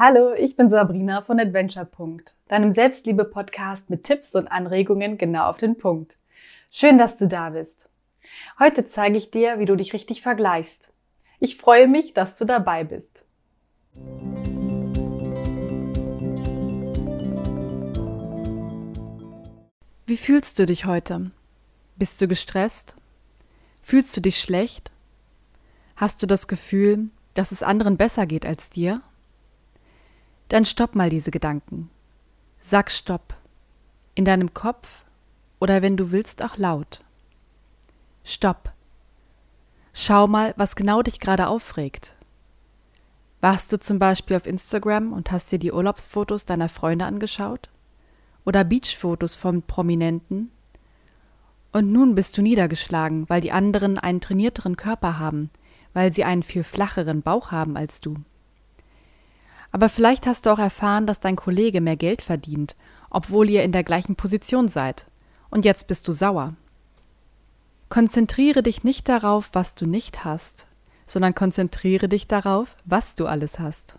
Hallo, ich bin Sabrina von Adventure. deinem Selbstliebe-Podcast mit Tipps und Anregungen genau auf den Punkt. Schön, dass du da bist. Heute zeige ich dir, wie du dich richtig vergleichst. Ich freue mich, dass du dabei bist. Wie fühlst du dich heute? Bist du gestresst? Fühlst du dich schlecht? Hast du das Gefühl, dass es anderen besser geht als dir? Dann stopp mal diese Gedanken. Sag Stopp. In deinem Kopf oder wenn du willst auch laut. Stopp. Schau mal, was genau dich gerade aufregt. Warst du zum Beispiel auf Instagram und hast dir die Urlaubsfotos deiner Freunde angeschaut? Oder Beachfotos von Prominenten? Und nun bist du niedergeschlagen, weil die anderen einen trainierteren Körper haben, weil sie einen viel flacheren Bauch haben als du. Aber vielleicht hast du auch erfahren, dass dein Kollege mehr Geld verdient, obwohl ihr in der gleichen Position seid. Und jetzt bist du sauer. Konzentriere dich nicht darauf, was du nicht hast, sondern konzentriere dich darauf, was du alles hast.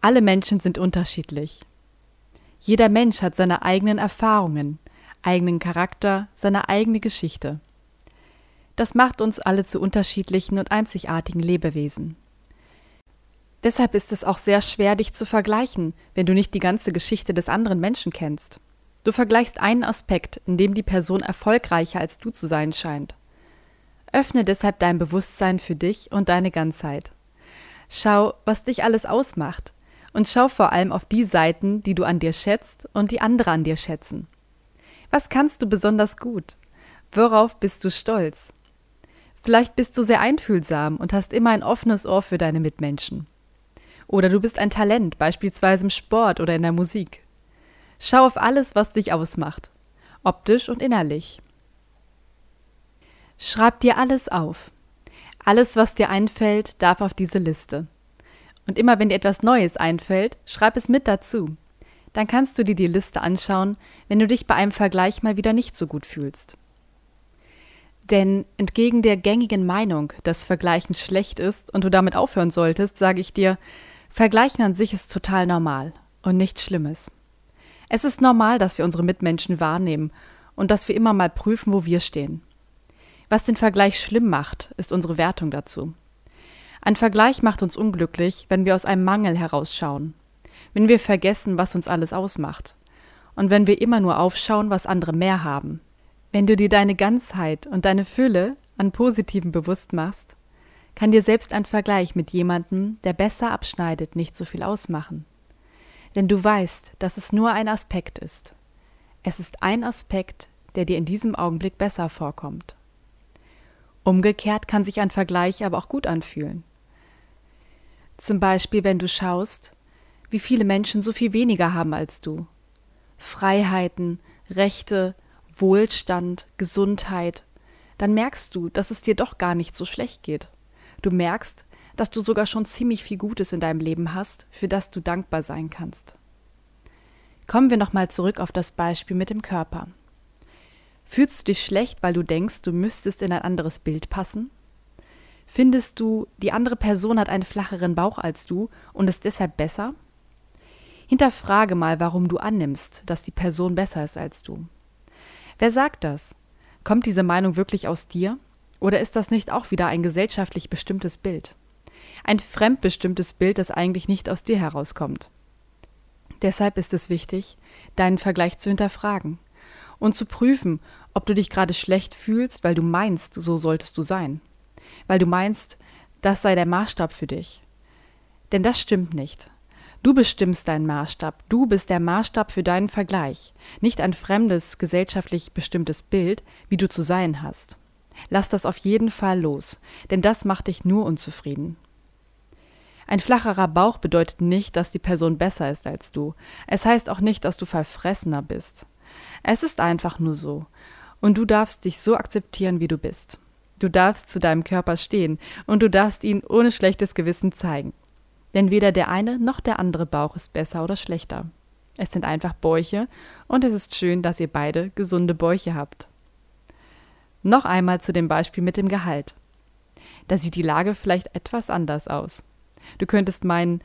Alle Menschen sind unterschiedlich. Jeder Mensch hat seine eigenen Erfahrungen, eigenen Charakter, seine eigene Geschichte. Das macht uns alle zu unterschiedlichen und einzigartigen Lebewesen. Deshalb ist es auch sehr schwer, dich zu vergleichen, wenn du nicht die ganze Geschichte des anderen Menschen kennst. Du vergleichst einen Aspekt, in dem die Person erfolgreicher als du zu sein scheint. Öffne deshalb dein Bewusstsein für dich und deine Ganzheit. Schau, was dich alles ausmacht, und schau vor allem auf die Seiten, die du an dir schätzt und die andere an dir schätzen. Was kannst du besonders gut? Worauf bist du stolz? Vielleicht bist du sehr einfühlsam und hast immer ein offenes Ohr für deine Mitmenschen. Oder du bist ein Talent, beispielsweise im Sport oder in der Musik. Schau auf alles, was dich ausmacht, optisch und innerlich. Schreib dir alles auf. Alles, was dir einfällt, darf auf diese Liste. Und immer wenn dir etwas Neues einfällt, schreib es mit dazu. Dann kannst du dir die Liste anschauen, wenn du dich bei einem Vergleich mal wieder nicht so gut fühlst. Denn entgegen der gängigen Meinung, dass Vergleichen schlecht ist und du damit aufhören solltest, sage ich dir, Vergleichen an sich ist total normal und nichts Schlimmes. Es ist normal, dass wir unsere Mitmenschen wahrnehmen und dass wir immer mal prüfen, wo wir stehen. Was den Vergleich schlimm macht, ist unsere Wertung dazu. Ein Vergleich macht uns unglücklich, wenn wir aus einem Mangel herausschauen, wenn wir vergessen, was uns alles ausmacht, und wenn wir immer nur aufschauen, was andere mehr haben. Wenn du dir deine Ganzheit und deine Fülle an Positiven bewusst machst, kann dir selbst ein Vergleich mit jemandem, der besser abschneidet, nicht so viel ausmachen. Denn du weißt, dass es nur ein Aspekt ist. Es ist ein Aspekt, der dir in diesem Augenblick besser vorkommt. Umgekehrt kann sich ein Vergleich aber auch gut anfühlen. Zum Beispiel, wenn du schaust, wie viele Menschen so viel weniger haben als du. Freiheiten, Rechte, Wohlstand, Gesundheit, dann merkst du, dass es dir doch gar nicht so schlecht geht. Du merkst, dass du sogar schon ziemlich viel Gutes in deinem Leben hast, für das du dankbar sein kannst. Kommen wir nochmal zurück auf das Beispiel mit dem Körper. Fühlst du dich schlecht, weil du denkst, du müsstest in ein anderes Bild passen? Findest du, die andere Person hat einen flacheren Bauch als du und ist deshalb besser? Hinterfrage mal, warum du annimmst, dass die Person besser ist als du. Wer sagt das? Kommt diese Meinung wirklich aus dir? Oder ist das nicht auch wieder ein gesellschaftlich bestimmtes Bild? Ein fremdbestimmtes Bild, das eigentlich nicht aus dir herauskommt. Deshalb ist es wichtig, deinen Vergleich zu hinterfragen und zu prüfen, ob du dich gerade schlecht fühlst, weil du meinst, so solltest du sein. Weil du meinst, das sei der Maßstab für dich. Denn das stimmt nicht. Du bestimmst deinen Maßstab, du bist der Maßstab für deinen Vergleich, nicht ein fremdes, gesellschaftlich bestimmtes Bild, wie du zu sein hast. Lass das auf jeden Fall los, denn das macht dich nur unzufrieden. Ein flacherer Bauch bedeutet nicht, dass die Person besser ist als du. Es heißt auch nicht, dass du verfressener bist. Es ist einfach nur so. Und du darfst dich so akzeptieren, wie du bist. Du darfst zu deinem Körper stehen und du darfst ihn ohne schlechtes Gewissen zeigen. Denn weder der eine noch der andere Bauch ist besser oder schlechter. Es sind einfach Bäuche und es ist schön, dass ihr beide gesunde Bäuche habt. Noch einmal zu dem Beispiel mit dem Gehalt. Da sieht die Lage vielleicht etwas anders aus. Du könntest meinen,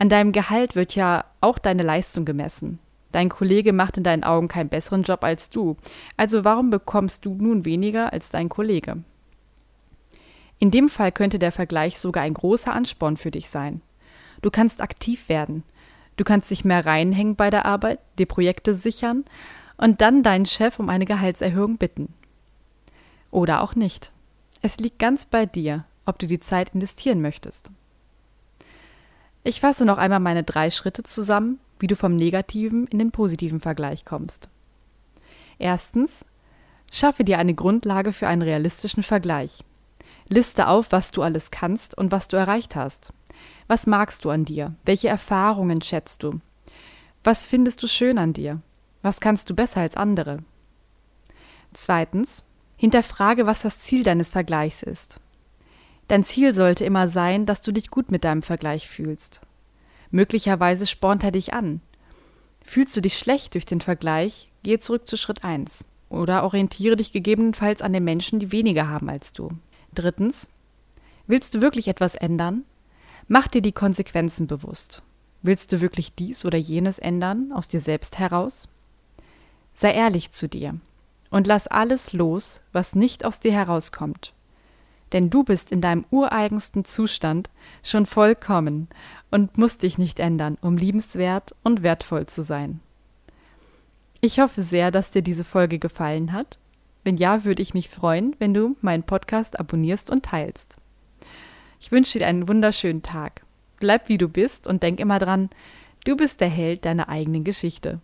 An deinem Gehalt wird ja auch deine Leistung gemessen. Dein Kollege macht in deinen Augen keinen besseren Job als du. Also warum bekommst du nun weniger als dein Kollege? In dem Fall könnte der Vergleich sogar ein großer Ansporn für dich sein. Du kannst aktiv werden. Du kannst dich mehr reinhängen bei der Arbeit, die Projekte sichern und dann deinen Chef um eine Gehaltserhöhung bitten. Oder auch nicht. Es liegt ganz bei dir, ob du die Zeit investieren möchtest. Ich fasse noch einmal meine drei Schritte zusammen, wie du vom negativen in den positiven Vergleich kommst. Erstens, schaffe dir eine Grundlage für einen realistischen Vergleich. Liste auf, was du alles kannst und was du erreicht hast. Was magst du an dir? Welche Erfahrungen schätzt du? Was findest du schön an dir? Was kannst du besser als andere? Zweitens, hinterfrage, was das Ziel deines Vergleichs ist. Dein Ziel sollte immer sein, dass du dich gut mit deinem Vergleich fühlst. Möglicherweise spornt er dich an. Fühlst du dich schlecht durch den Vergleich, gehe zurück zu Schritt 1 oder orientiere dich gegebenenfalls an den Menschen, die weniger haben als du. Drittens, willst du wirklich etwas ändern? Mach dir die Konsequenzen bewusst. Willst du wirklich dies oder jenes ändern aus dir selbst heraus? Sei ehrlich zu dir und lass alles los, was nicht aus dir herauskommt. Denn du bist in deinem ureigensten Zustand schon vollkommen und musst dich nicht ändern, um liebenswert und wertvoll zu sein. Ich hoffe sehr, dass dir diese Folge gefallen hat. Wenn ja, würde ich mich freuen, wenn du meinen Podcast abonnierst und teilst. Ich wünsche dir einen wunderschönen Tag. Bleib wie du bist und denk immer dran, du bist der Held deiner eigenen Geschichte.